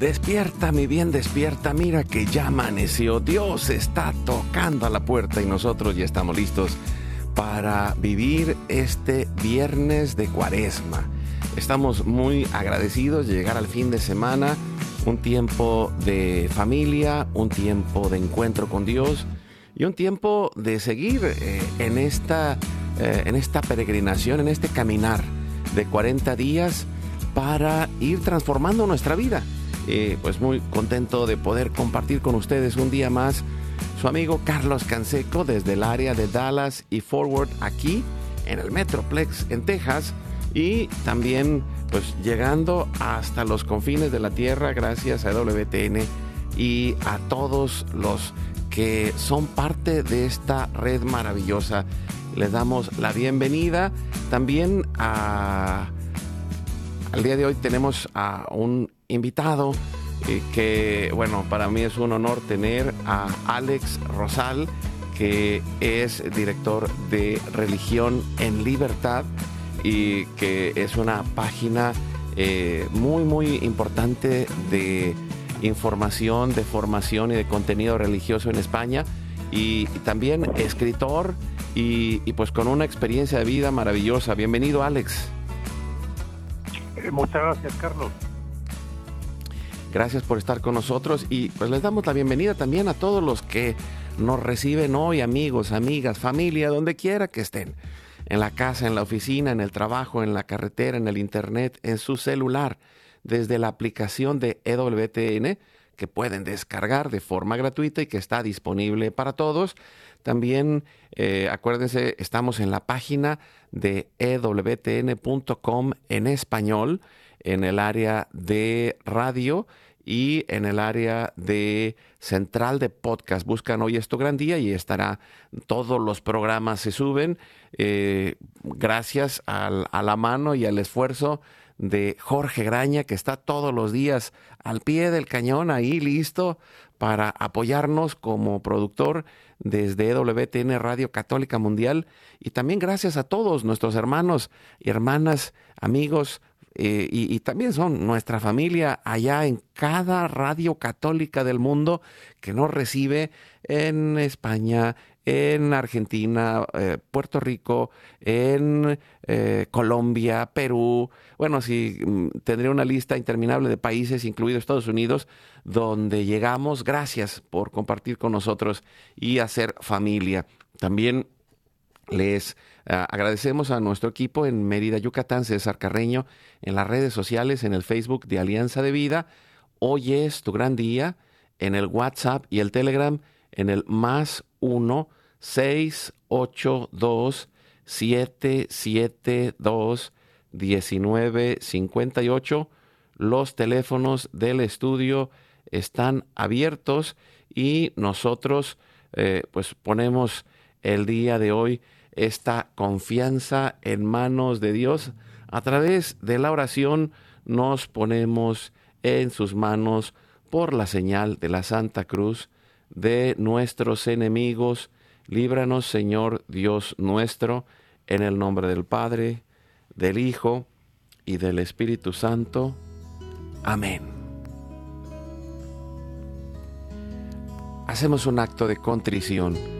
Despierta, mi bien, despierta, mira que ya amaneció. Dios está tocando a la puerta y nosotros ya estamos listos para vivir este viernes de cuaresma. Estamos muy agradecidos de llegar al fin de semana, un tiempo de familia, un tiempo de encuentro con Dios y un tiempo de seguir eh, en, esta, eh, en esta peregrinación, en este caminar de 40 días para ir transformando nuestra vida pues muy contento de poder compartir con ustedes un día más su amigo Carlos Canseco desde el área de Dallas y Forward aquí en el Metroplex en Texas y también pues llegando hasta los confines de la tierra gracias a WTN y a todos los que son parte de esta red maravillosa. Les damos la bienvenida también a... Al día de hoy tenemos a un invitado eh, que, bueno, para mí es un honor tener a Alex Rosal, que es director de Religión en Libertad y que es una página eh, muy, muy importante de información, de formación y de contenido religioso en España y, también escritor y, pues con una experiencia de vida maravillosa. Bienvenido Alex. Eh, muchas gracias Carlos. Gracias por estar con nosotros y pues les damos la bienvenida también a todos los que nos reciben hoy, amigos, amigas, familia, donde quiera que estén. En la casa, en la oficina, en el trabajo, en la carretera, en el internet, en su celular, desde la aplicación de EWTN que pueden descargar de forma gratuita y que está disponible para todos. También eh, acuérdense, estamos en la página de ewtn.com en español en el área de radio y en el área de central de podcast. Buscan hoy esto gran día y estará, todos los programas se suben eh, gracias a la mano y al esfuerzo de Jorge Graña, que está todos los días al pie del cañón, ahí listo para apoyarnos como productor desde WTN Radio Católica Mundial. Y también gracias a todos nuestros hermanos y hermanas, amigos, eh, y, también son nuestra familia allá en cada radio católica del mundo que nos recibe en España, en Argentina, eh, Puerto Rico, en eh, Colombia, Perú. Bueno, sí, mm, tendría una lista interminable de países, incluidos Estados Unidos, donde llegamos. Gracias por compartir con nosotros y hacer familia. También les ah, agradecemos a nuestro equipo en Mérida, Yucatán, César Carreño, en las redes sociales, en el Facebook de Alianza de Vida. Hoy es tu gran día, en el WhatsApp y el Telegram, en el más 1 682 772 1958. Los teléfonos del estudio están abiertos y nosotros eh, pues ponemos el día de hoy esta confianza en manos de Dios. A través de la oración nos ponemos en sus manos por la señal de la Santa Cruz de nuestros enemigos. Líbranos, Señor Dios nuestro, en el nombre del Padre, del Hijo y del Espíritu Santo. Amén. hacemos un acto de contrición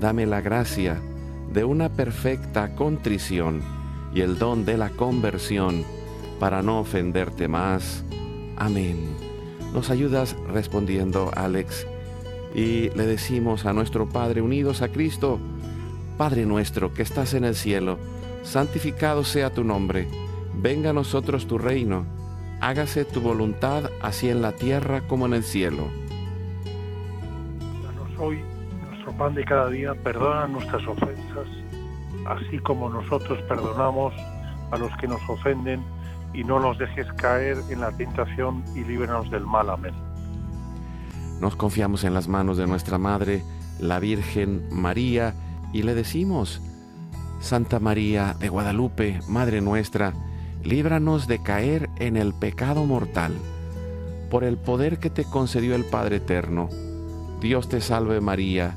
dame la gracia de una perfecta contrición y el don de la conversión para no ofenderte más. Amén. Nos ayudas respondiendo, Alex, y le decimos a nuestro Padre unidos a Cristo, Padre nuestro que estás en el cielo, santificado sea tu nombre, venga a nosotros tu reino, hágase tu voluntad así en la tierra como en el cielo. Pan de cada día, perdona nuestras ofensas, así como nosotros perdonamos a los que nos ofenden, y no nos dejes caer en la tentación y líbranos del mal. Amén. Nos confiamos en las manos de nuestra Madre, la Virgen María, y le decimos, Santa María de Guadalupe, Madre nuestra, líbranos de caer en el pecado mortal. Por el poder que te concedió el Padre Eterno, Dios te salve María,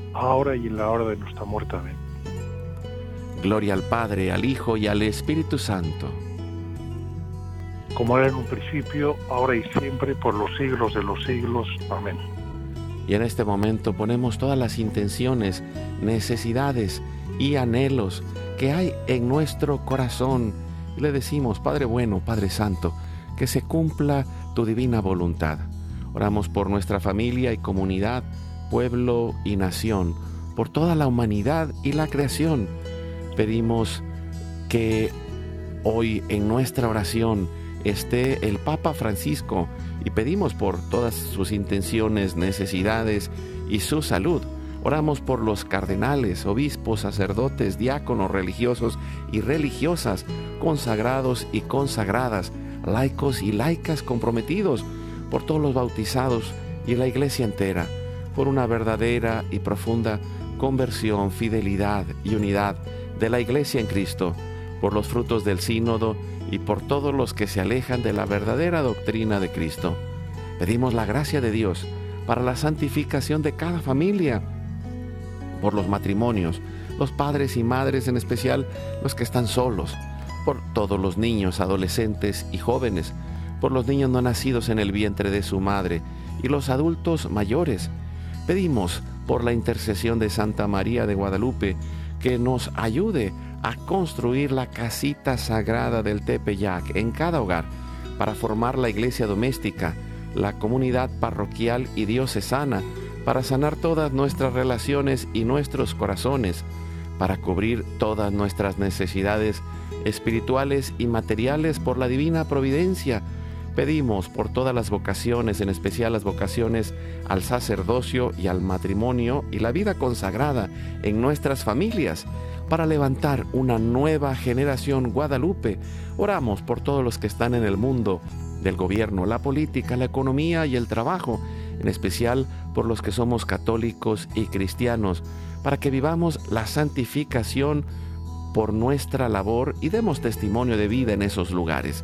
ahora y en la hora de nuestra muerte. Amén. Gloria al Padre, al Hijo y al Espíritu Santo. Como era en un principio, ahora y siempre, por los siglos de los siglos. Amén. Y en este momento ponemos todas las intenciones, necesidades y anhelos que hay en nuestro corazón. Y le decimos, Padre bueno, Padre Santo, que se cumpla tu divina voluntad. Oramos por nuestra familia y comunidad, pueblo y nación, por toda la humanidad y la creación. Pedimos que hoy en nuestra oración esté el Papa Francisco y pedimos por todas sus intenciones, necesidades y su salud. Oramos por los cardenales, obispos, sacerdotes, diáconos, religiosos y religiosas, consagrados y consagradas, laicos y laicas comprometidos, por todos los bautizados y la iglesia entera, por una verdadera y profunda conversión, fidelidad y unidad de la iglesia en Cristo, por los frutos del sínodo y por todos los que se alejan de la verdadera doctrina de Cristo. Pedimos la gracia de Dios para la santificación de cada familia, por los matrimonios, los padres y madres, en especial los que están solos, por todos los niños, adolescentes y jóvenes, por los niños no nacidos en el vientre de su madre y los adultos mayores. Pedimos por la intercesión de Santa María de Guadalupe que nos ayude a construir la casita sagrada del Tepeyac en cada hogar para formar la iglesia doméstica, la comunidad parroquial y diocesana, para sanar todas nuestras relaciones y nuestros corazones, para cubrir todas nuestras necesidades espirituales y materiales por la divina providencia. Pedimos por todas las vocaciones, en especial las vocaciones al sacerdocio y al matrimonio y la vida consagrada en nuestras familias, para levantar una nueva generación guadalupe. Oramos por todos los que están en el mundo del gobierno, la política, la economía y el trabajo, en especial por los que somos católicos y cristianos, para que vivamos la santificación por nuestra labor y demos testimonio de vida en esos lugares,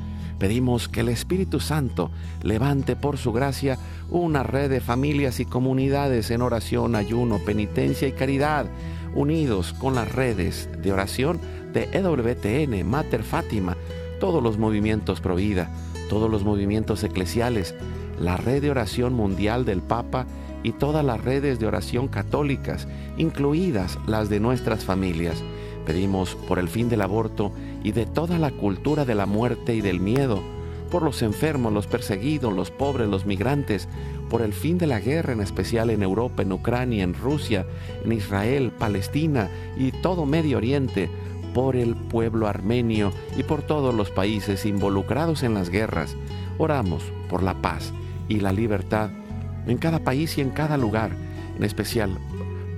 Pedimos que el Espíritu Santo levante por su gracia una red de familias y comunidades en oración, ayuno, penitencia y caridad, unidos con las redes de oración de EWTN, Mater Fátima, todos los movimientos pro vida, todos los movimientos eclesiales, la red de oración mundial del Papa y todas las redes de oración católicas, incluidas las de nuestras familias. Pedimos por el fin del aborto y de toda la cultura de la muerte y del miedo, por los enfermos, los perseguidos, los pobres, los migrantes, por el fin de la guerra, en especial en Europa, en Ucrania, en Rusia, en Israel, Palestina y todo Medio Oriente, por el pueblo armenio y por todos los países involucrados en las guerras. Oramos por la paz y la libertad en cada país y en cada lugar, en especial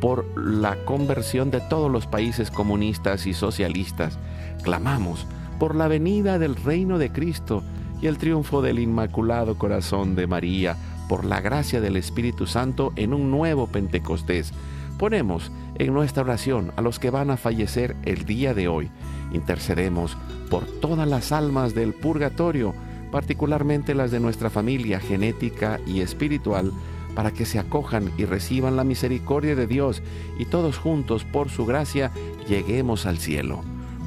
por la conversión de todos los países comunistas y socialistas. Clamamos por la venida del reino de Cristo y el triunfo del Inmaculado Corazón de María, por la gracia del Espíritu Santo en un nuevo Pentecostés. Ponemos en nuestra oración a los que van a fallecer el día de hoy. Intercedemos por todas las almas del purgatorio, particularmente las de nuestra familia genética y espiritual, para que se acojan y reciban la misericordia de Dios y todos juntos, por su gracia, lleguemos al cielo.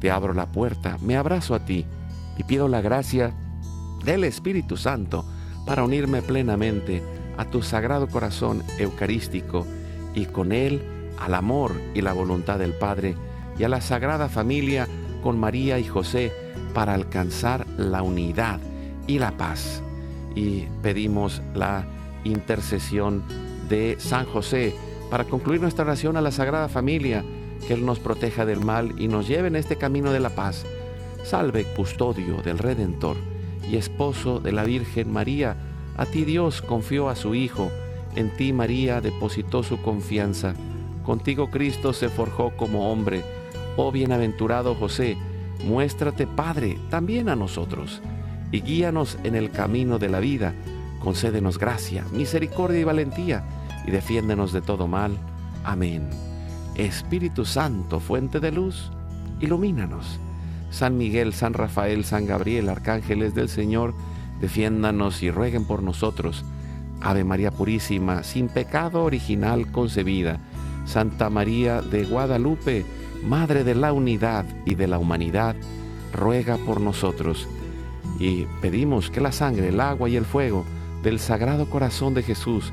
Te abro la puerta, me abrazo a ti y pido la gracia del Espíritu Santo para unirme plenamente a tu sagrado corazón eucarístico y con él al amor y la voluntad del Padre y a la sagrada familia con María y José para alcanzar la unidad y la paz. Y pedimos la intercesión de San José para concluir nuestra oración a la Sagrada Familia, que Él nos proteja del mal y nos lleve en este camino de la paz. Salve, custodio del Redentor y esposo de la Virgen María, a ti Dios confió a su Hijo, en ti María depositó su confianza, contigo Cristo se forjó como hombre. Oh bienaventurado José, muéstrate Padre también a nosotros, y guíanos en el camino de la vida, concédenos gracia, misericordia y valentía, y defiéndenos de todo mal. Amén. Espíritu Santo, fuente de luz, ilumínanos. San Miguel, San Rafael, San Gabriel, arcángeles del Señor, defiéndanos y rueguen por nosotros. Ave María Purísima, sin pecado original concebida. Santa María de Guadalupe, Madre de la Unidad y de la Humanidad, ruega por nosotros. Y pedimos que la sangre, el agua y el fuego del Sagrado Corazón de Jesús,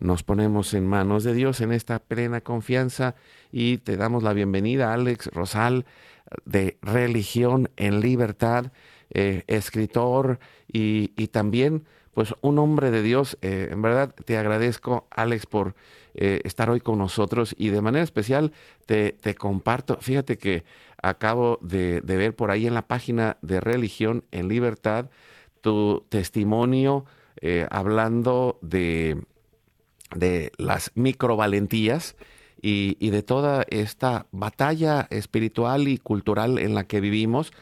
Nos ponemos en manos de Dios en esta plena confianza y te damos la bienvenida, Alex Rosal, de Religión en Libertad, eh, escritor y, y también pues un hombre de Dios. Eh, en verdad te agradezco, Alex, por eh, estar hoy con nosotros y de manera especial te, te comparto, fíjate que acabo de, ver por ahí en la página de Religión en Libertad tu testimonio hablando de, de las microvalentías y, y de toda esta batalla espiritual y cultural en la que vivimos,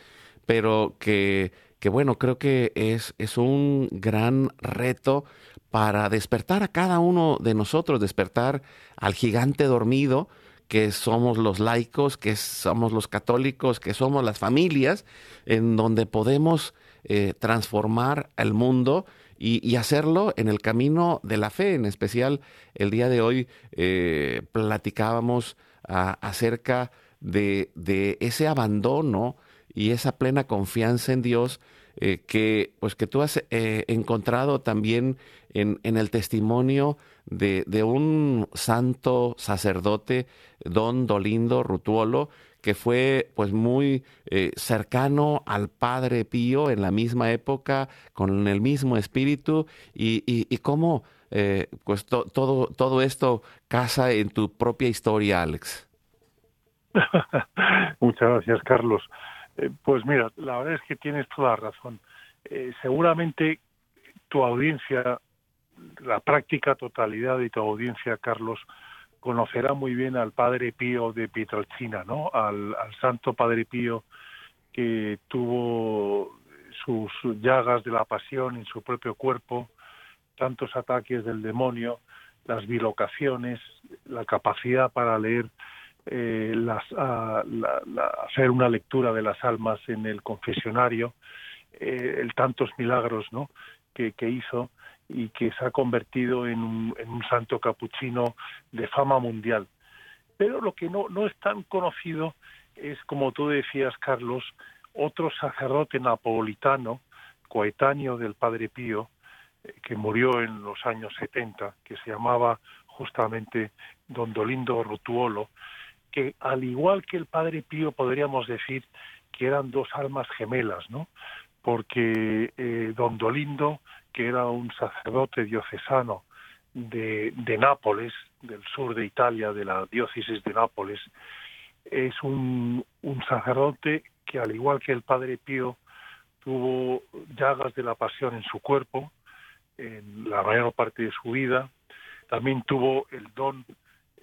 pero que que bueno, creo que es, es un gran reto para despertar a cada uno de nosotros, despertar al gigante dormido, que somos los laicos, que somos los católicos, que somos las familias, en donde podemos eh, transformar el mundo y, hacerlo en el camino de la fe. En especial, el día de hoy eh, platicábamos acerca de, ese abandono y esa plena confianza en Dios eh, que, pues que tú has eh, encontrado también en, en el testimonio de, de, un santo sacerdote, don Dolindo Rutuolo, que fue pues muy eh, cercano al Padre Pío en la misma época, con el mismo espíritu, y, y, cómo pues todo, todo esto casa en tu propia historia, Alex. Muchas gracias, Carlos. Eh, pues mira, la verdad es que tienes toda razón. Eh, seguramente tu audiencia, la práctica totalidad de tu audiencia, Carlos, conocerá muy bien al Padre Pío de Pietrelcina, ¿no? Al, Santo Padre Pío que tuvo sus llagas de la pasión en su propio cuerpo, tantos ataques del demonio, las bilocaciones, la capacidad para leer eh, las, hacer una lectura de las almas en el confesionario, eh, el tantos milagros ¿no? que, hizo y que se ha convertido en un, santo capuchino de fama mundial. Pero lo que no, no es tan conocido es, como tú decías, Carlos, otro sacerdote napolitano, coetáneo del Padre Pío, eh, que murió en los años 70, que se llamaba justamente Don Dolindo Rutuolo, que al igual que el Padre Pío podríamos decir que eran dos almas gemelas, ¿no? Porque eh, don Dolindo, que era un sacerdote diocesano de, de Nápoles, del sur de Italia, de la diócesis de Nápoles, es un, un sacerdote que al igual que el Padre Pío tuvo llagas de la pasión en su cuerpo, en la mayor parte de su vida, también tuvo el don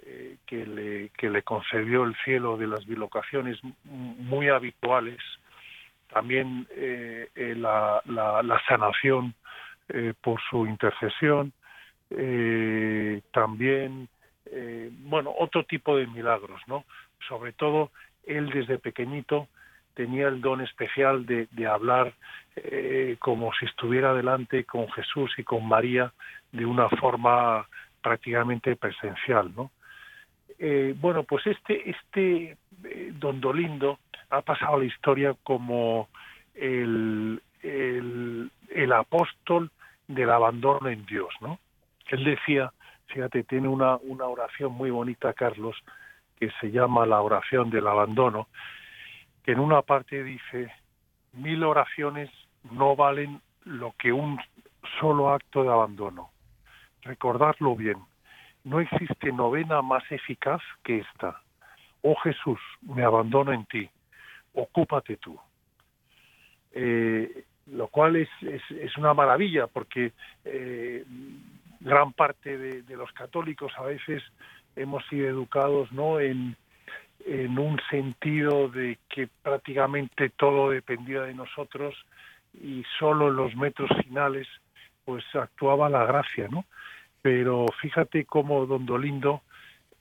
eh, que, le, que le concedió el cielo de las bilocaciones muy habituales, también eh, eh, la, la, sanación por su intercesión, también, bueno, otro tipo de milagros, ¿no? Sobre todo, él desde pequeñito tenía el don especial de, de hablar como si estuviera delante con Jesús y con María de una forma prácticamente presencial, ¿no? Eh, bueno, pues este, este eh, Don Dolindo ha pasado a la historia como el, el, apóstol del abandono en Dios, ¿no? Él decía, fíjate, tiene una, una oración muy bonita, Carlos, que se llama la oración del abandono, que en una parte dice, mil oraciones no valen lo que un solo acto de abandono. Recordarlo bien, no existe novena más eficaz que esta. Oh Jesús, me abandono en ti, ocúpate tú. Eh, lo cual es, es, una maravilla porque eh, gran parte de, los católicos a veces hemos sido educados no en, en un sentido de que prácticamente todo dependía de nosotros y solo en los metros finales pues actuaba la gracia, ¿no? pero fíjate cómo Don Dolindo,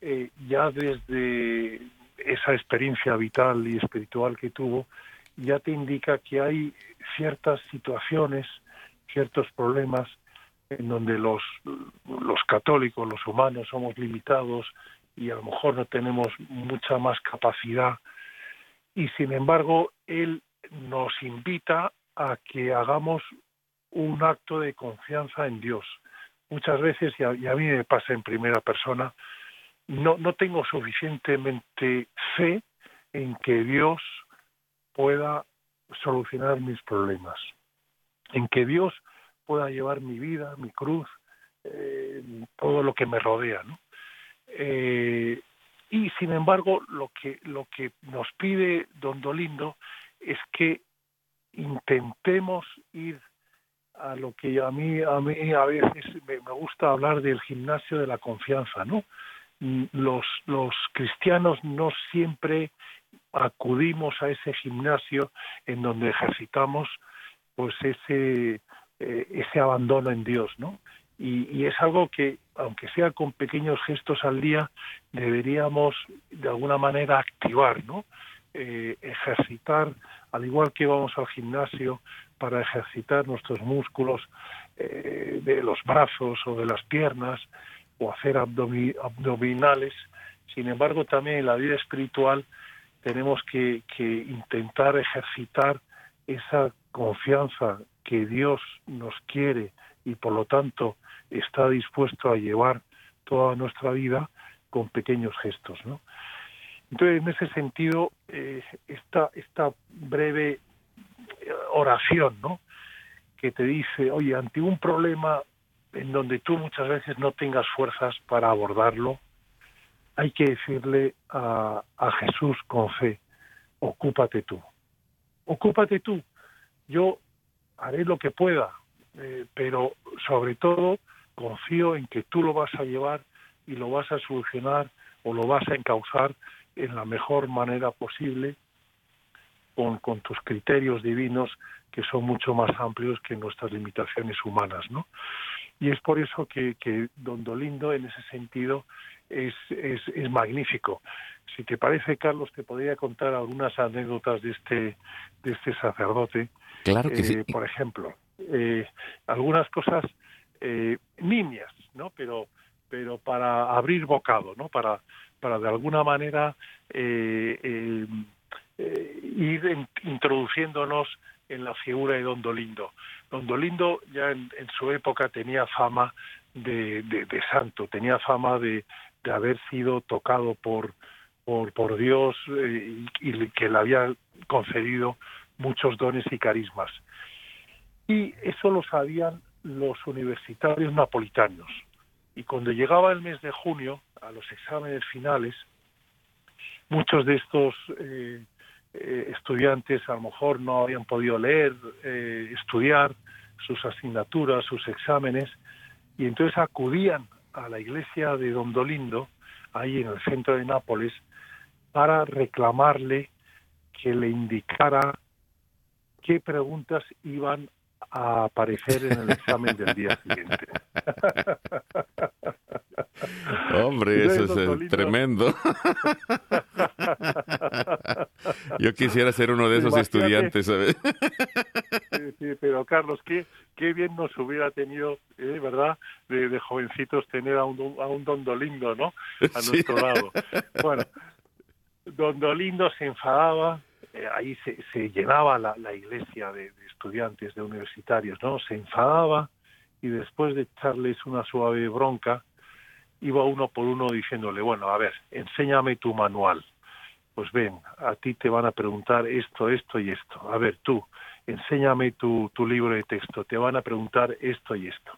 eh, ya desde esa experiencia vital y espiritual que tuvo, ya te indica que hay ciertas situaciones, ciertos problemas en donde los, los católicos, los humanos, somos limitados y a lo mejor no tenemos mucha más capacidad. Y sin embargo, él nos invita a que hagamos un acto de confianza en Dios muchas veces, y a, mí me pasa en primera persona, no, no tengo suficientemente fe en que Dios pueda solucionar mis problemas, en que Dios pueda llevar mi vida, mi cruz, eh, todo lo que me rodea. Eh, y sin embargo, lo que lo que nos pide Don Dolindo es que intentemos ir a lo que a mí a mí a veces me, me gusta hablar del gimnasio de la confianza, ¿no? Los los cristianos no siempre acudimos a ese gimnasio en donde ejercitamos pues ese eh, ese abandono en Dios, ¿no? Y, es algo que, aunque sea con pequeños gestos al día, deberíamos de alguna manera activar, ¿no? Eh, ejercitar, al igual que vamos al gimnasio para ejercitar nuestros músculos eh, de los brazos o de las piernas o hacer abdominales. Sin embargo, también en la vida espiritual tenemos que, intentar ejercitar esa confianza que Dios nos quiere y por lo tanto está dispuesto a llevar toda nuestra vida con pequeños gestos, ¿no? Entonces, en ese sentido, eh, esta, esta breve oración, ¿no? Que te dice, oye, ante un problema en donde tú muchas veces no tengas fuerzas para abordarlo, hay que decirle a, Jesús con fe, ocúpate tú, ocúpate tú, yo haré lo que pueda, eh, pero sobre todo confío en que tú lo vas a llevar y lo vas a solucionar o lo vas a encauzar en la mejor manera posible con, con tus criterios divinos que son mucho más amplios que nuestras limitaciones humanas, ¿no? Y es por eso que, que Don Dolindo en ese sentido es, es, es magnífico. Si te parece, Carlos, te podría contar algunas anécdotas de este, de este sacerdote. Claro que Eh, sí. Por ejemplo, eh, algunas cosas eh, nimias, ¿no? Pero, pero para abrir bocado, ¿no? Para, para de alguna manera eh, eh, ir en- introduciéndonos en la figura de Don Dolindo. Don Dolindo ya en, su época tenía fama de, santo, tenía fama de, haber sido tocado por, Dios eh, y, y que le había concedido muchos dones y carismas. Y eso lo sabían los universitarios napolitanos. Y cuando llegaba el mes de junio, a los exámenes finales, muchos de estos eh, eh, estudiantes a lo mejor no habían podido leer, eh, estudiar sus asignaturas, sus exámenes, y entonces acudían a la iglesia de Don Dolindo, ahí en el centro de Nápoles, para reclamarle que le indicara qué preguntas iban a aparecer en el examen del día siguiente. Hombre, eso es eh, tremendo. Yo quisiera ser uno de esos Imagínate. estudiantes, ¿sabes? Sí, sí, pero Carlos, qué, qué bien nos hubiera tenido, eh, ¿verdad? De, de jovencitos tener a un, a un Don Dolindo, ¿no? A Sí. nuestro lado. Bueno, Don Dolindo se enfadaba, eh, ahí se, se llenaba la, la iglesia de, de estudiantes, de universitarios, ¿no? Se enfadaba y después de echarles una suave bronca, iba uno por uno diciéndole, bueno, a ver, enséñame tu manual. Pues ven, a ti te van a preguntar esto, esto y esto. A ver, tú, enséñame tu, tu libro de texto, te van a preguntar esto y esto.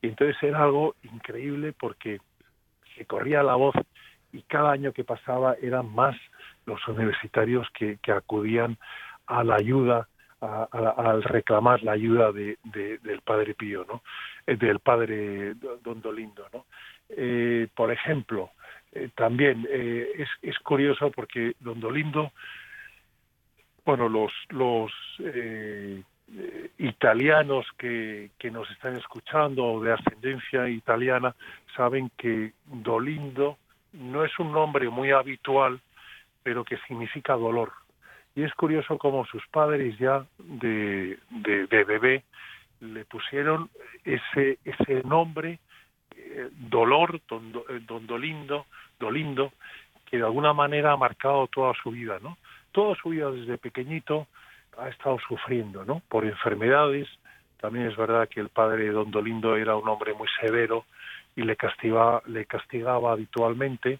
Entonces era algo increíble porque se corría la voz y cada año que pasaba eran más los universitarios que, que acudían a la ayuda, a- al reclamar la ayuda de, de- del Padre Pío, ¿no? Eh, del Padre Don Dolindo, ¿no? Eh, por ejemplo, eh, también eh, es, es curioso porque Don Dolindo, bueno, los, los eh, italianos que, que nos están escuchando o de ascendencia italiana saben que Dolindo no es un nombre muy habitual, pero que significa dolor. Y es curioso cómo sus padres ya de, de, de bebé le pusieron ese, ese nombre, dolor, don, eh, don Dolindo, Dolindo, que de alguna manera ha marcado toda su vida, ¿no? Toda su vida desde pequeñito ha estado sufriendo, ¿no? Por enfermedades. También es verdad que el padre de Don Dolindo era un hombre muy severo y le castigaba, le castigaba habitualmente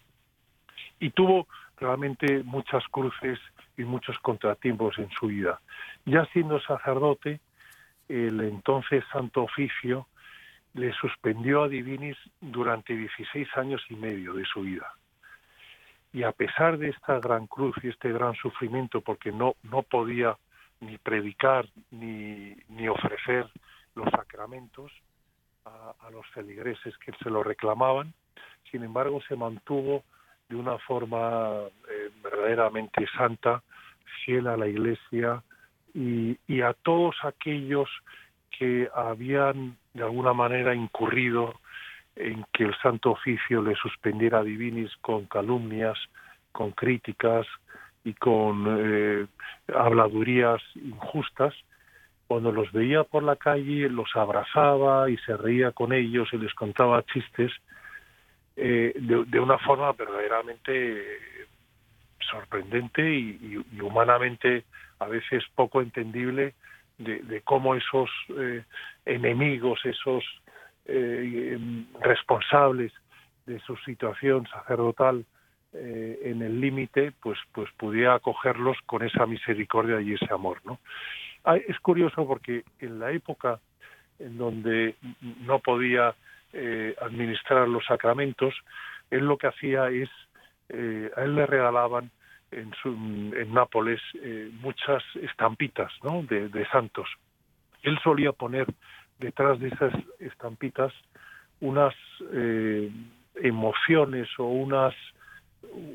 y tuvo realmente muchas cruces y muchos contratiempos en su vida. Ya siendo sacerdote, el entonces Santo Oficio le suspendió a Divinis durante 16 años y medio de su vida. Y a pesar de esta gran cruz y este gran sufrimiento, porque no, no podía ni predicar ni, ni ofrecer los sacramentos a, los feligreses que se lo reclamaban, sin embargo se mantuvo de una forma eh, verdaderamente santa, fiel a la Iglesia y, y a todos aquellos que habían de alguna manera incurrido en que el Santo Oficio le suspendiera Divinis con calumnias, con críticas y con eh, habladurías injustas, cuando los veía por la calle los abrazaba y se reía con ellos y les contaba chistes eh, de, una forma verdaderamente sorprendente y, humanamente a veces poco entendible de, cómo esos eh, enemigos, esos eh, responsables de su situación sacerdotal eh, en el límite, pues, pues pudiera acogerlos con esa misericordia y ese amor, ¿no? Ah, es curioso porque en la época en donde no podía eh, administrar los sacramentos, él lo que hacía es, a él le regalaban en, su, Nápoles muchas estampitas de santos. Él solía poner detrás de esas estampitas unas eh, emociones o unas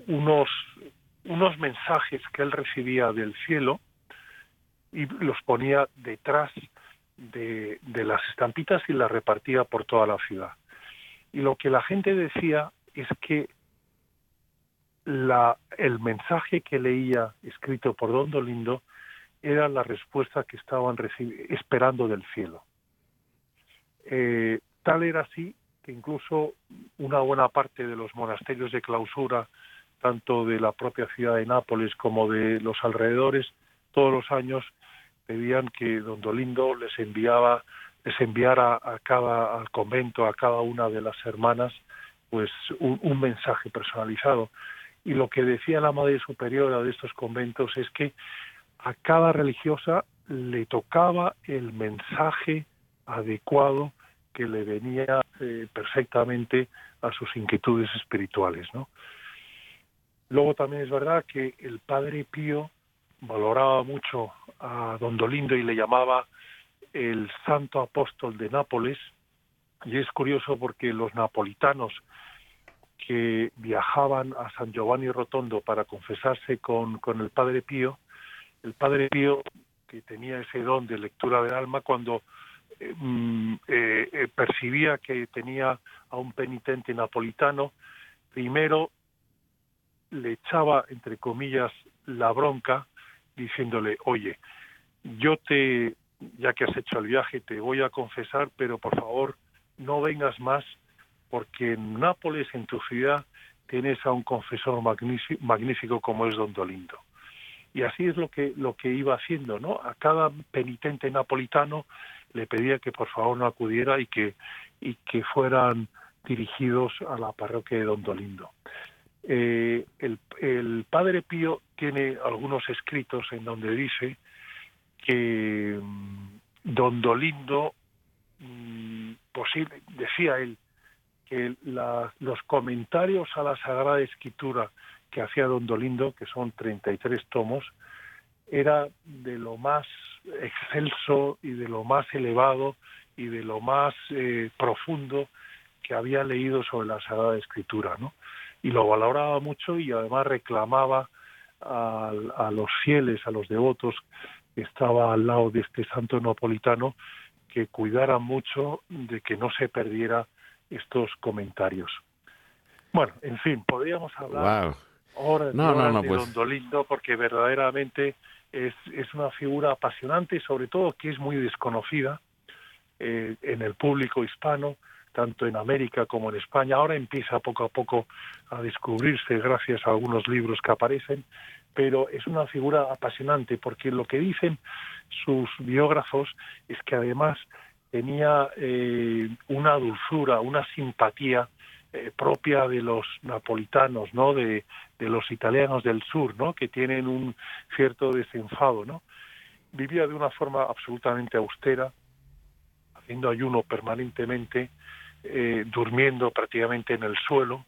unos unos mensajes que él recibía del cielo y los ponía detrás de, de las estampitas y las repartía por toda la ciudad. Y lo que la gente decía es que la, el mensaje que leía escrito por Don Dolindo era la respuesta que estaban esperando del cielo. Eh, tal era así que incluso una buena parte de los monasterios de clausura, tanto de la propia ciudad de Nápoles como de los alrededores, todos los años pedían que don Dolindo les enviaba les enviara a cada al convento a cada una de las hermanas pues un, un mensaje personalizado y lo que decía la madre superiora de estos conventos es que a cada religiosa le tocaba el mensaje adecuado que le venía eh, perfectamente a sus inquietudes espirituales. ¿no? Luego también es verdad que el padre Pío valoraba mucho a don Dolindo y le llamaba el santo apóstol de Nápoles, y es curioso porque los napolitanos que viajaban a San Giovanni Rotondo para confesarse con, con el Padre Pío, el Padre Pío, que tenía ese don de lectura del alma, cuando eh, mm, eh, eh, percibía que tenía a un penitente napolitano, primero le echaba, entre comillas, la bronca, diciéndole, oye, yo te, ya que has hecho el viaje, te voy a confesar, pero por favor no vengas más, porque en Nápoles, en tu ciudad, tienes a un confesor magnífico como es Don Dolindo. Y así es lo que, lo que iba haciendo, ¿no? A cada penitente napolitano le pedía que por favor no acudiera y que, y que fueran dirigidos a la parroquia de Don Dolindo. Eh, el, el, padre Pío tiene algunos escritos en donde dice que mm, Don Dolindo, mm, posible, decía él, que los comentarios a la Sagrada Escritura que hacía Don Dolindo, que son 33 tomos, era de lo más excelso y de lo más elevado y de lo más eh, profundo que había leído sobre la Sagrada Escritura, ¿no? Y lo valoraba mucho y además reclamaba a, a los fieles, a los devotos que estaba al lado de este santo napolitano, que cuidaran mucho de que no se perdiera estos comentarios. Bueno, en fin, podríamos hablar ahora de pues Don Dolindo porque verdaderamente es, es una figura apasionante y sobre todo que es muy desconocida eh, en el público hispano, tanto en América como en España. Ahora empieza poco a poco a descubrirse gracias a algunos libros que aparecen, pero es una figura apasionante porque lo que dicen sus biógrafos es que además tenía eh, una dulzura, una simpatía eh, propia de los napolitanos, ¿no? De, los italianos del sur, ¿no? Que tienen un cierto desenfado, ¿no? Vivía de una forma absolutamente austera, haciendo ayuno permanentemente, eh, durmiendo prácticamente en el suelo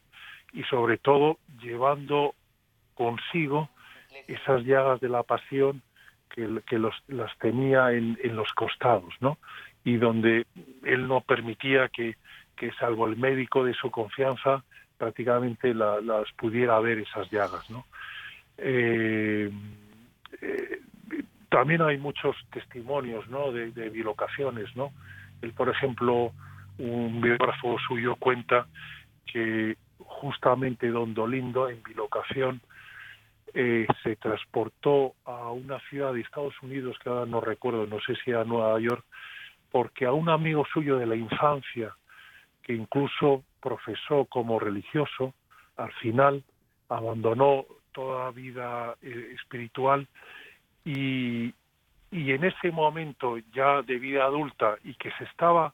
y sobre todo llevando consigo esas llagas de la pasión que, que los, las tenía en, en, los costados, ¿no? Y donde él no permitía que, que salvo el médico de su confianza, prácticamente la, las pudiera ver esas llagas, ¿no? Eh, eh, también hay muchos testimonios, ¿no? De, de bilocaciones, ¿no? Él, por ejemplo, un biógrafo suyo cuenta que justamente Don Dolindo en bilocación eh, se transportó a una ciudad de Estados Unidos que ahora no recuerdo, no sé si a Nueva York, porque a un amigo suyo de la infancia, que incluso profesó como religioso, al final abandonó toda vida eh, espiritual y, y en ese momento ya de vida adulta y que se estaba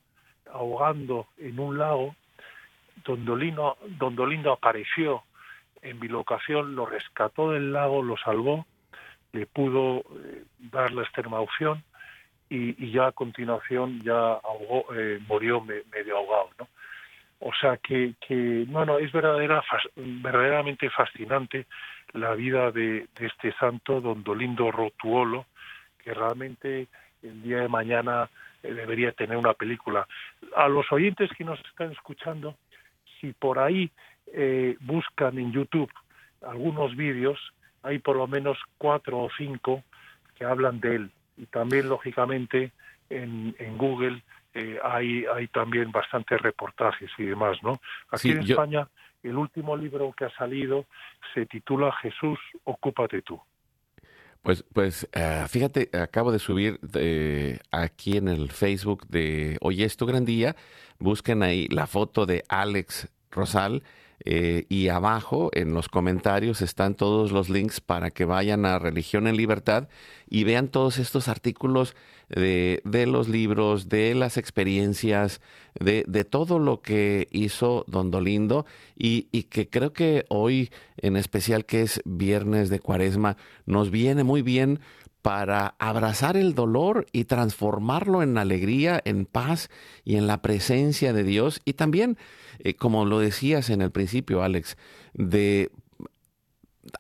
ahogando en un lago, don Dolindo, apareció en bilocación, lo rescató del lago, lo salvó, le pudo eh, dar la extremaución y, ya a continuación ya ahogó, eh, murió me, medio ahogado, ¿no? O sea que, que bueno, es verdadera, verdaderamente fascinante la vida de, de este santo, don Dolindo Rotuolo, que realmente el día de mañana eh, debería tener una película. A los oyentes que nos están escuchando, si por ahí eh, buscan en YouTube algunos vídeos, hay por lo menos cuatro o cinco que hablan de él. Y también, lógicamente, en, en Google eh, hay, hay también bastantes reportajes y demás, ¿no? Aquí Sí, en yo- España, el último libro que ha salido se titula Jesús, ocúpate tú. Pues, pues ah, fíjate, acabo de subir eh, aquí en el Facebook de Hoy es tu gran día. Busquen ahí la foto de Alex Rosal eh, y abajo en los comentarios están todos los links para que vayan a Religión en Libertad y vean todos estos artículos de, de los libros, de las experiencias, de, todo lo que hizo Don Dolindo y que creo que hoy en especial que es viernes de cuaresma nos viene muy bien para abrazar el dolor y transformarlo en alegría, en paz y en la presencia de Dios. Y también, eh, como lo decías en el principio, Alex, de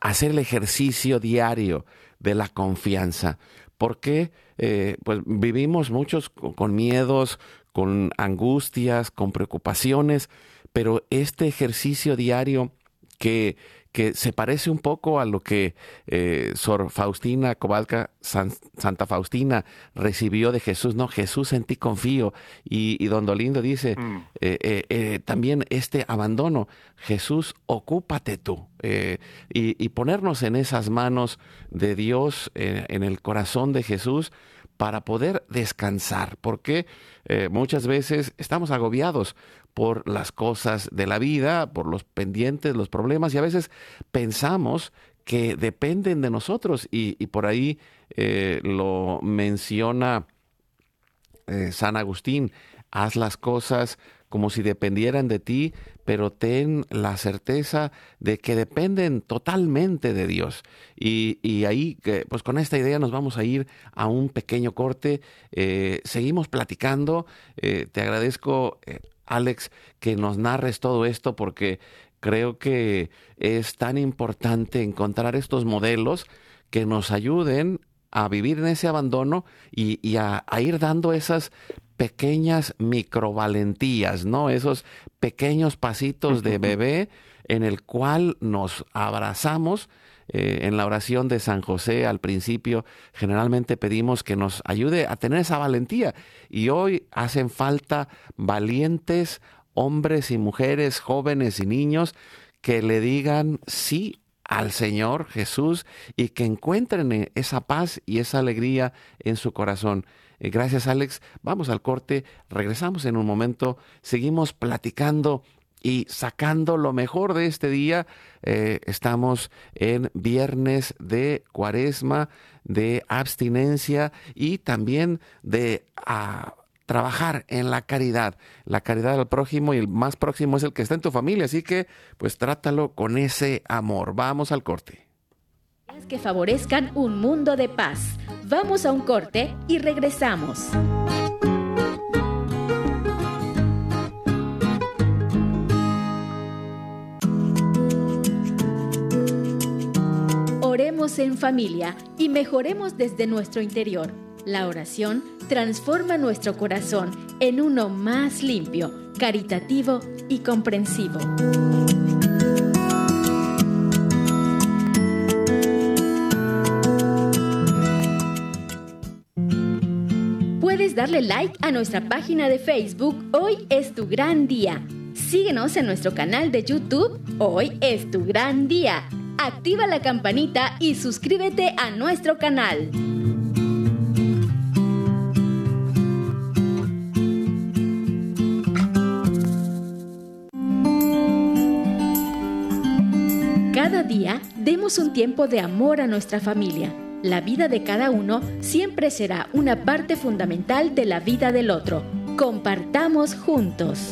hacer el ejercicio diario de la confianza. Porque eh, pues vivimos muchos con, con miedos, con angustias, con preocupaciones, pero este ejercicio diario que, que se parece un poco a lo que eh, Sor Faustina Cobalca, San- Santa Faustina, recibió de Jesús. No, Jesús en ti confío. Y, y don Dolindo dice Mm. eh, eh, también este abandono. Jesús, ocúpate tú. Y, y ponernos en esas manos de Dios, en el corazón de Jesús, para poder descansar. Porque eh, muchas veces estamos agobiados por las cosas de la vida, por los pendientes, los problemas, y a veces pensamos que dependen de nosotros. Y, por ahí eh, lo menciona eh, San Agustín, haz las cosas como si dependieran de ti, pero ten la certeza de que dependen totalmente de Dios. Y, ahí, pues con esta idea nos vamos a ir a un pequeño corte. Eh, seguimos platicando. Te agradezco, Alex, que nos narres todo esto porque creo que es tan importante encontrar estos modelos que nos ayuden a vivir en ese abandono y, y a, a ir dando esas pequeñas microvalentías, ¿no? Esos pequeños pasitos de bebé en el cual nos abrazamos. Eh, en la oración de San José al principio generalmente pedimos que nos ayude a tener esa valentía y hoy hacen falta valientes hombres y mujeres, jóvenes y niños que le digan sí al Señor Jesús y que encuentren eh, esa paz y esa alegría en su corazón. Eh, Gracias Alex. Vamos al corte, regresamos en un momento, seguimos platicando y sacando lo mejor de este día. Eh, estamos en viernes de cuaresma, de abstinencia y también de... ah, trabajar en la caridad, la caridad al prójimo y el más próximo es el que está en tu familia, así que pues trátalo con ese amor. Vamos al corte. que favorezcan un mundo de paz. Vamos a un corte y regresamos. Vivamos en familia y mejoremos desde nuestro interior. La oración transforma nuestro corazón en uno más limpio, caritativo y comprensivo. Puedes darle like a nuestra página de Facebook Hoy es tu gran día. Síguenos en nuestro canal de YouTube Hoy es tu gran día. Activa la campanita y suscríbete a nuestro canal. Cada día demos un tiempo de amor a nuestra familia. La vida de cada uno siempre será una parte fundamental de la vida del otro. Compartamos juntos.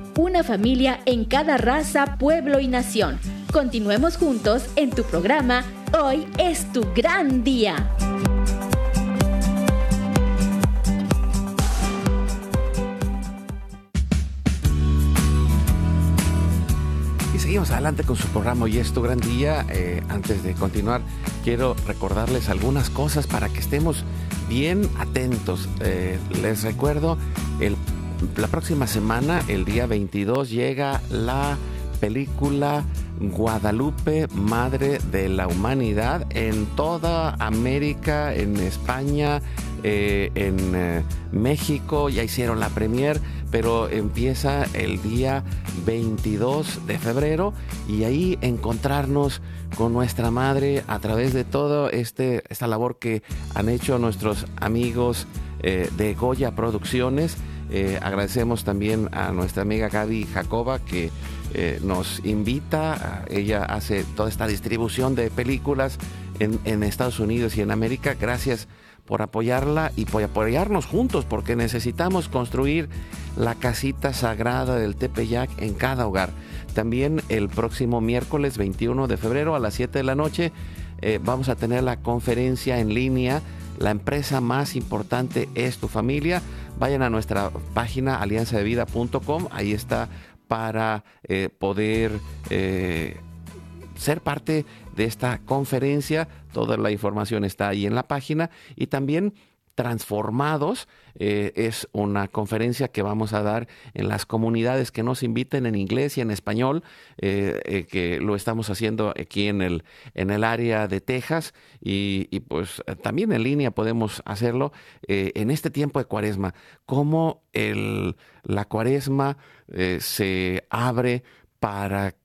una familia en cada raza, pueblo y nación. Continuemos juntos en tu programa Hoy es tu gran día. Y seguimos adelante con su programa Hoy es tu gran día. Eh, antes de continuar, quiero recordarles algunas cosas para que estemos bien atentos. Eh, les recuerdo el la próxima semana, el día 22, llega la película Guadalupe, Madre de la Humanidad, en toda América, en España, eh, en eh, México, ya hicieron la premier, pero empieza el día 22 de febrero y ahí encontrarnos con nuestra madre a través de todo este, esta labor que han hecho nuestros amigos eh, de Goya Producciones eh, agradecemos también a nuestra amiga Gaby Jacoba que eh, nos invita. Ella hace toda esta distribución de películas en, Estados Unidos y en América. Gracias por apoyarla y por apoyarnos juntos porque necesitamos construir la casita sagrada del Tepeyac en cada hogar. También el próximo miércoles 21 de febrero a las 7 de la noche eh, vamos a tener la conferencia en línea. La empresa más importante es tu familia. Vayan a nuestra página alianzadevida.com, ahí está para eh, poder eh, ser parte de esta conferencia. Toda la información está ahí en la página. Y también Transformados eh, es una conferencia que vamos a dar en las comunidades que nos inviten en inglés y en español, eh, eh, que lo estamos haciendo aquí en el, en el área de Texas. Y, pues también en línea podemos hacerlo en este tiempo de cuaresma, cómo el, la cuaresma se abre para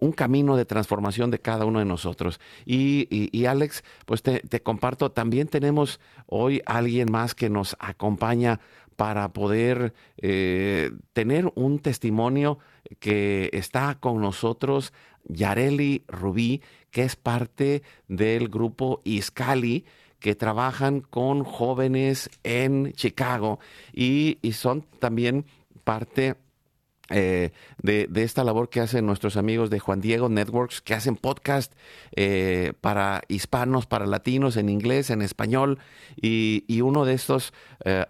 un camino de transformación de cada uno de nosotros. Y, Alex, pues te, comparto, también tenemos hoy alguien más que nos acompaña para poder eh, tener un testimonio que está con nosotros, Yareli Rubí, que es parte del grupo Iscali, que trabajan con jóvenes en Chicago y, y son también parte eh, de, esta labor que hacen nuestros amigos de Juan Diego Networks, que hacen podcast eh, para hispanos, para latinos, en inglés, en español, y, uno de estos eh,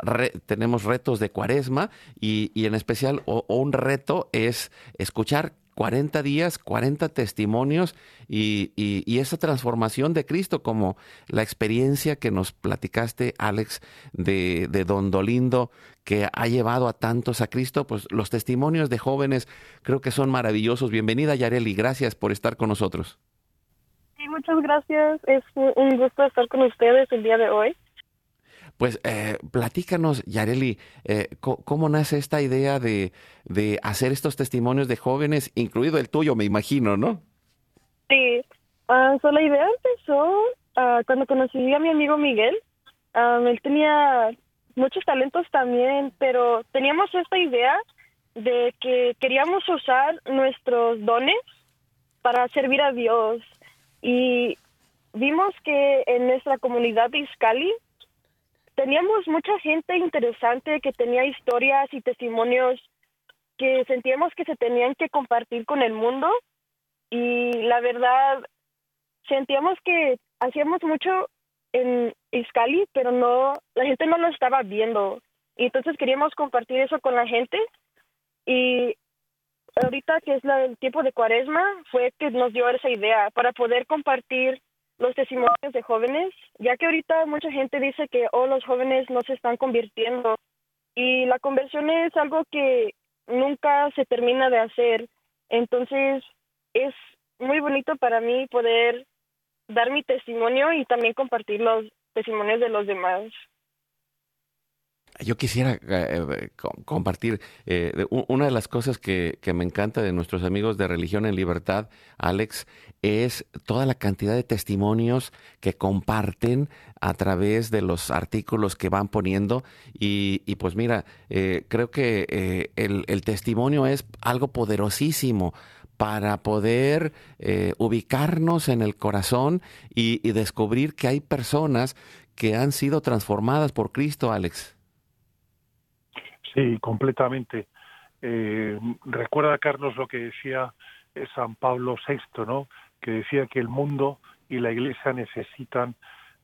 tenemos retos de cuaresma, y, en especial un reto es escuchar 40 días, 40 testimonios y, esa transformación de Cristo, como la experiencia que nos platicaste, Alex, de, de Don Dolindo, que ha llevado a tantos a Cristo, pues los testimonios de jóvenes creo que son maravillosos. Bienvenida, Yareli, gracias por estar con nosotros. Sí, muchas gracias. Es un gusto estar con ustedes el día de hoy. Pues eh, platícanos, Yareli, eh, ¿cómo, nace esta idea de, hacer estos testimonios de jóvenes, incluido el tuyo, me imagino, ¿no? Sí, uh, la idea empezó ah, cuando conocí a mi amigo Miguel. él tenía muchos talentos también, pero teníamos esta idea de que queríamos usar nuestros dones para servir a Dios. Y vimos que en nuestra comunidad de Iscali teníamos mucha gente interesante que tenía historias y testimonios que sentíamos que se tenían que compartir con el mundo y la verdad sentíamos que hacíamos mucho en Iscali, pero no la gente no lo estaba viendo. Y entonces queríamos compartir eso con la gente y ahorita que es el tiempo de Cuaresma fue que nos dio esa idea para poder compartir los testimonios de jóvenes, ya que ahorita mucha gente dice que oh, los jóvenes no se están convirtiendo y la conversión es algo que nunca se termina de hacer. Entonces es muy bonito para mí poder dar mi testimonio y también compartir los testimonios de los demás. Yo quisiera eh, compartir eh, una de las cosas que, me encanta de nuestros amigos de Religión en Libertad, Alex, es toda la cantidad de testimonios que comparten a través de los artículos que van poniendo. Y, y pues mira, eh, creo que el, el, testimonio es algo poderosísimo para poder ubicarnos en el corazón y descubrir que hay personas que han sido transformadas por Cristo, Alex. Sí, completamente. Eh, recuerda, Carlos, lo que decía eh, San Pablo VI, ¿no? Que decía que el mundo y la Iglesia necesitan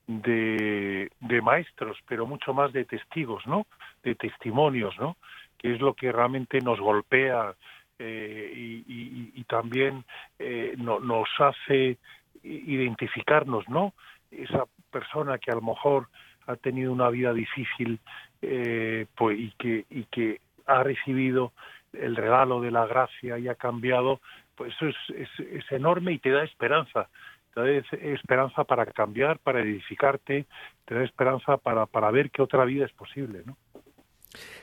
de, maestros, pero mucho más de testigos, ¿no? De testimonios, ¿no? Que es lo que realmente nos golpea eh, y, y, también eh, no, nos hace identificarnos, ¿no? Esa persona que a lo mejor ha tenido una vida difícil eh, pues, y, que, y que ha recibido el regalo de la gracia y ha cambiado, pues eso es, es, enorme y te da esperanza. Te da esperanza para cambiar, para edificarte, te da esperanza para, para ver que otra vida es posible, ¿no?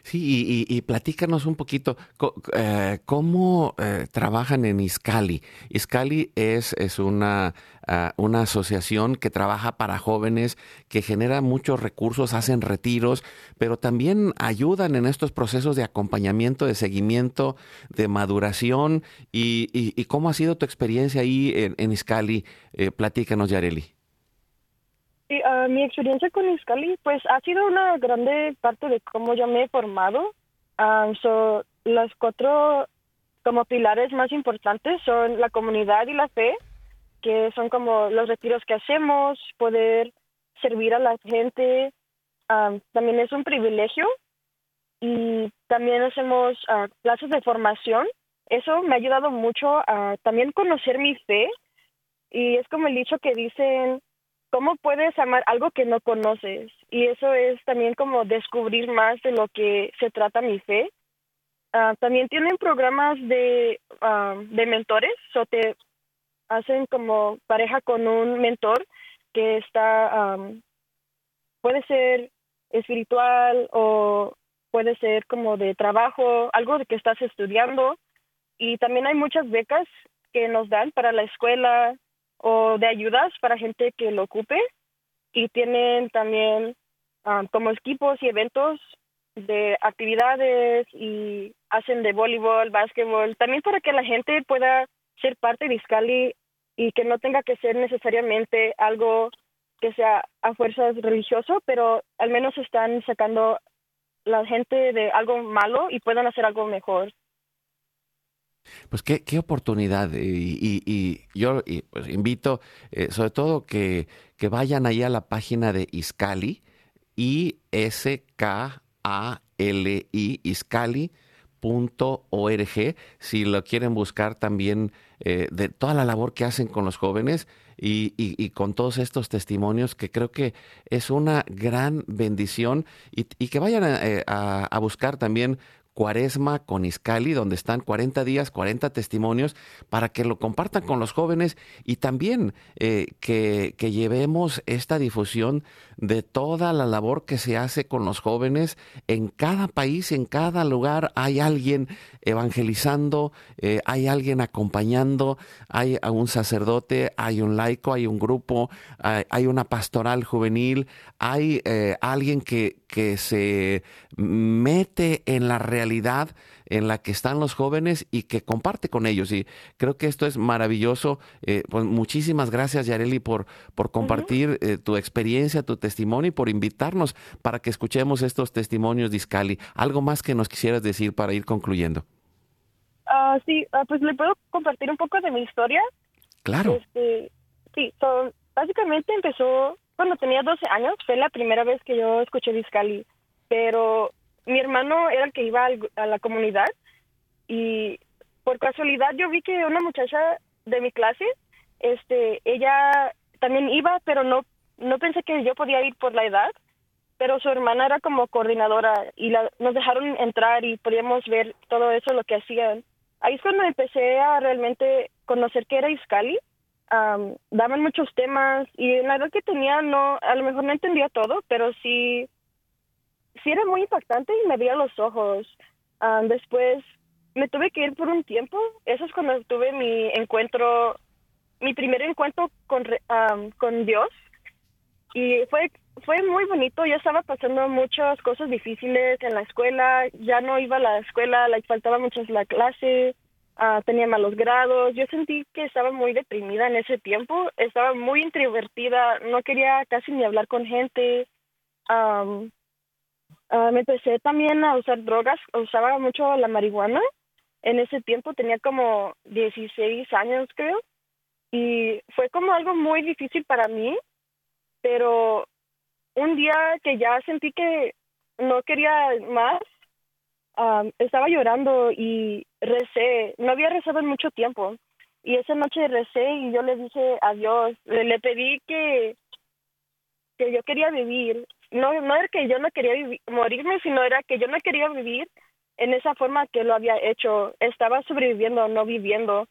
Sí, y, platícanos un poquito eh, cómo eh, trabajan en Iscali. Iscali es, es una, ah, una asociación que trabaja para jóvenes, que genera muchos recursos, hacen retiros, pero también ayudan en estos procesos de acompañamiento, de seguimiento, de maduración. ¿Y, cómo ha sido tu experiencia ahí en, en Iscali? Eh, platícanos, Yareli. Sí, uh, mi experiencia con Iscali, pues ha sido una grande parte de cómo yo me he formado. Um, so, cuatro como pilares más importantes son la comunidad y la fe, que son como los retiros que hacemos, poder servir a la gente. Um, también es un privilegio y también hacemos uh, clases de formación. Eso me ha ayudado mucho a también conocer mi fe y es como el dicho que dicen ¿cómo puedes amar algo que no conoces? Y eso es también como descubrir más de lo que se trata mi fe. Ah, también tienen programas de, ah, de mentores, o te hacen como pareja con un mentor que está, puede ser espiritual o puede ser como de trabajo, algo de que estás estudiando. Y también hay muchas becas que nos dan para la escuela, o de ayudas para gente que lo ocupe y tienen también ah, como equipos y eventos de actividades y hacen de voleibol, básquetbol, también para que la gente pueda ser parte de Iscali y que no tenga que ser necesariamente algo que sea a fuerzas religioso, pero al menos están sacando la gente de algo malo y puedan hacer algo mejor. Pues qué, qué oportunidad. Y, yo pues, invito, eh, sobre todo, que, que vayan ahí a la página de Iscali, I-S-K-A-L-I, Iscali. si lo quieren buscar también eh, de toda la labor que hacen con los jóvenes y, con todos estos testimonios que creo que es una gran bendición y, que vayan eh, a buscar también Cuaresma con Iscali, donde están 40 días, 40 testimonios, para que lo compartan con los jóvenes y también eh, que, que, llevemos esta difusión de toda la labor que se hace con los jóvenes. En cada país, en cada lugar hay alguien evangelizando, eh, hay alguien acompañando, hay un sacerdote, hay un laico, hay un grupo, hay, una pastoral juvenil, hay eh, alguien que, que se mete en la realidad en la que están los jóvenes y que comparte con ellos. Y creo que esto es maravilloso. Eh, pues muchísimas gracias, Yareli, por, por compartir eh, tu experiencia, tu testimonio y por invitarnos para que escuchemos estos testimonios de Iscali. ¿Algo más que nos quisieras decir para ir concluyendo? Ah, sí, ah, pues le puedo compartir un poco de mi historia. Claro. Este, sí, básicamente empezó cuando tenía 12 años, fue la primera vez que yo escuché Discali, pero mi hermano era el que iba a la comunidad y por casualidad yo vi que una muchacha de mi clase, este, ella también iba, pero no, no pensé que yo podía ir por la edad, pero su hermana era como coordinadora y nos dejaron entrar y podíamos ver todo eso, lo que hacían. Ahí es cuando empecé a realmente conocer qué era Iscali. daban muchos temas y en la edad que tenía no, a lo mejor no entendía todo, pero sí sí era muy impactante y me abría los ojos. Ah, después me tuve que ir por un tiempo. Eso es cuando tuve mi encuentro, mi primer encuentro con, con Dios. Y fue, fue muy bonito. Yo estaba pasando muchas cosas difíciles en la escuela. Ya no iba a la escuela, le faltaba mucho la clase. Uh, tenía malos grados. Yo sentí que estaba muy deprimida en ese tiempo. Estaba muy introvertida. No quería casi ni hablar con gente. Um, Ah, me empecé también a usar drogas, usaba mucho la marihuana. En ese tiempo tenía como 16 años, creo. Y fue como algo muy difícil para mí, pero un día que ya sentí que no quería más, ah, estaba llorando y recé. No había rezado en mucho tiempo. Y esa noche recé y yo le dije a Dios, le, pedí que, que yo quería vivir no, no era que yo no quería morirme, sino era que yo no quería vivir en esa forma que lo había hecho. Estaba sobreviviendo, no viviendo.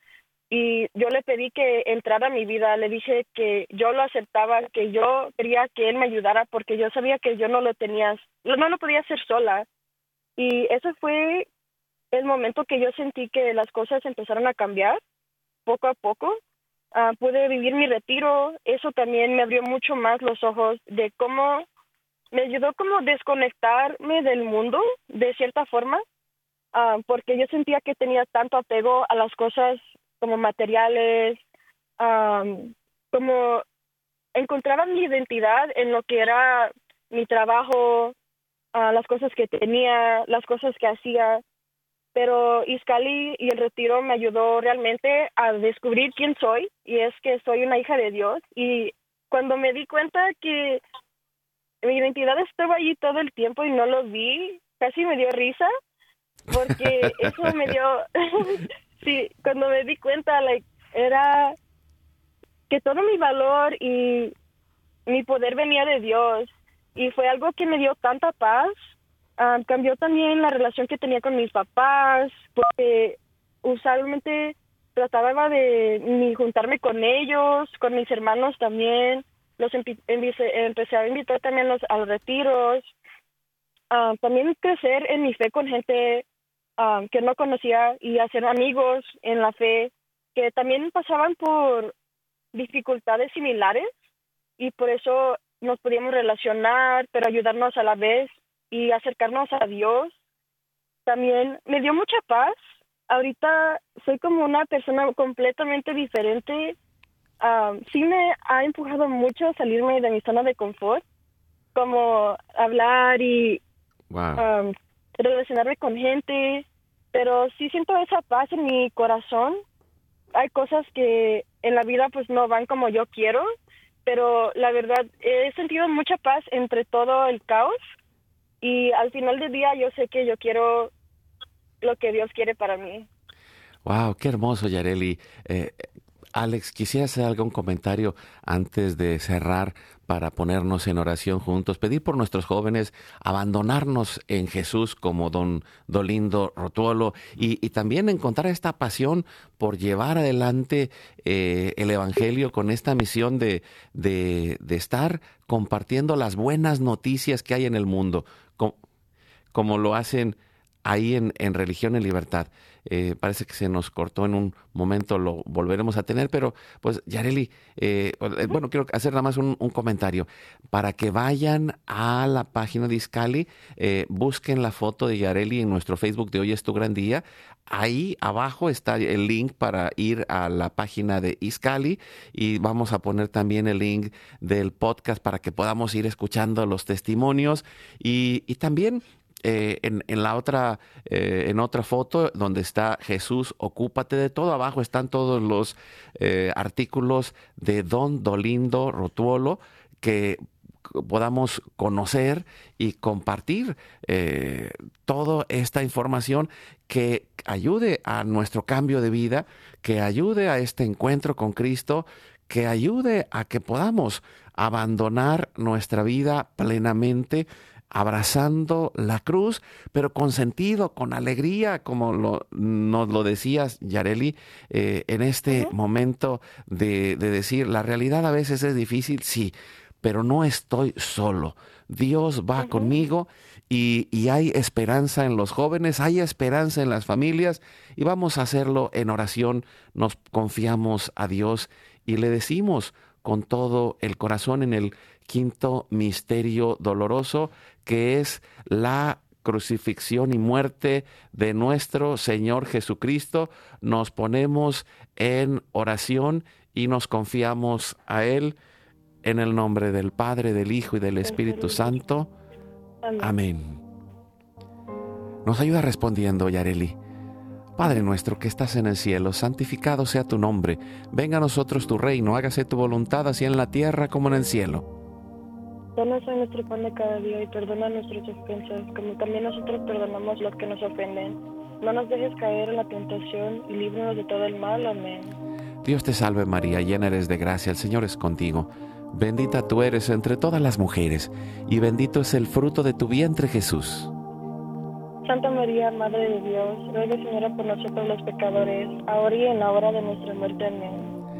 Y yo le pedí que entrara a mi vida, le dije que yo lo aceptaba, que yo quería que él me ayudara porque yo sabía que yo no lo tenía, no lo podía hacer sola. Y ese fue el momento que yo sentí que las cosas empezaron a cambiar poco a poco. Ah, pude vivir mi retiro, eso también me abrió mucho más los ojos de cómo me ayudó como desconectarme del mundo de cierta forma, ah, porque yo sentía que tenía tanto apego a las cosas como materiales, como encontraba mi identidad en lo que era mi trabajo, uh, las cosas que tenía, las cosas que hacía. Pero Iscali y el retiro me ayudó realmente a descubrir quién soy y es que soy una hija de Dios. Y cuando me di cuenta que mi identidad estaba allí todo el tiempo y no lo vi. Casi me dio risa porque eso me dio, sí, cuando me di cuenta, like, era que todo mi valor y mi poder venía de Dios y fue algo que me dio tanta paz. Ah, cambió también la relación que tenía con mis papás porque usualmente trataba de ni juntarme con ellos, con mis hermanos también los empecé a invitar también los, a los retiros, ah, también crecer en mi fe con gente ah, que no conocía y hacer amigos en la fe que también pasaban por dificultades similares y por eso nos podíamos relacionar, pero ayudarnos a la vez y acercarnos a Dios. También me dio mucha paz. Ahorita soy como una persona completamente diferente sí me ha empujado mucho salirme de mi zona de confort, como hablar y relacionarme con gente, pero sí siento esa paz en mi corazón. Hay cosas que en la vida pues no van como yo quiero, pero la verdad he sentido mucha paz entre todo el caos y al final del día yo sé que yo quiero lo que Dios quiere para mí. Wow, qué hermoso, Yareli. Eh, Alex, quisiera hacer algún comentario antes de cerrar para ponernos en oración juntos, pedir por nuestros jóvenes abandonarnos en Jesús como don Dolindo Rotuolo y, también encontrar esta pasión por llevar adelante eh, el Evangelio con esta misión de, de, estar compartiendo las buenas noticias que hay en el mundo, como, como lo hacen ahí en, en Religión y Libertad. Eh, parece que se nos cortó en un momento, lo volveremos a tener, pero pues Yareli, eh, eh, bueno, quiero hacer nada más un, comentario. Para que vayan a la página de Iscali, busquen la foto de Yareli en nuestro Facebook de Hoy es tu gran día. Ahí abajo está el link para ir a la página de Iscali y vamos a poner también el link del podcast para que podamos ir escuchando los testimonios y, y también eh, en, la otra, eh, en otra foto donde está Jesús, ocúpate de todo. Abajo están todos los eh, artículos de Don Dolindo Rotuolo que podamos conocer y compartir toda esta información que ayude a nuestro cambio de vida, que ayude a este encuentro con Cristo, que ayude a que podamos abandonar nuestra vida plenamente abrazando la cruz, pero con sentido, con alegría, como lo, nos lo decías, Yareli, eh, en este momento de, decir, la realidad a veces es difícil, sí, pero no estoy solo. Dios va conmigo y, y, hay esperanza en los jóvenes, hay esperanza en las familias y vamos a hacerlo en oración. Nos confiamos a Dios y le decimos con todo el corazón en el quinto misterio doloroso, que es la crucifixión y muerte de nuestro Señor Jesucristo, nos ponemos en oración y nos confiamos a Él en el nombre del Padre, del Hijo y del Espíritu Santo. Amén. Nos ayuda respondiendo, Yareli. Padre nuestro que estás en el cielo, santificado sea tu nombre, venga a nosotros tu reino, hágase tu voluntad así en la tierra como en el cielo. Danos hoy nuestro pan de cada día y perdona nuestras ofensas, como también nosotros perdonamos los que nos ofenden. No nos dejes caer en la tentación y líbranos de todo el mal. Amén. Dios te salve María, llena eres de gracia, el Señor es contigo. Bendita tú eres entre todas las mujeres, y bendito es el fruto de tu vientre Jesús. Santa María, Madre de Dios, ruega Señora por nosotros los pecadores, ahora y en la hora de nuestra muerte. Amén.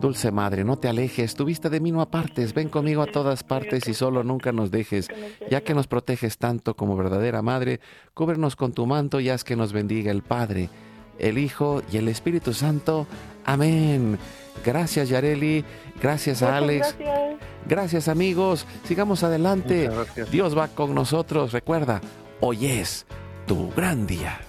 Dulce Madre, no te alejes, tu vista de mí no apartes, ven conmigo a todas partes y solo nunca nos dejes, ya que nos proteges tanto como verdadera Madre, cúbrenos con tu manto y haz que nos bendiga el Padre, el Hijo y el Espíritu Santo. Amén. Gracias Yareli, gracias a Alex, Gracias. gracias amigos, sigamos adelante. Dios va con nosotros, recuerda, hoy es tu gran día.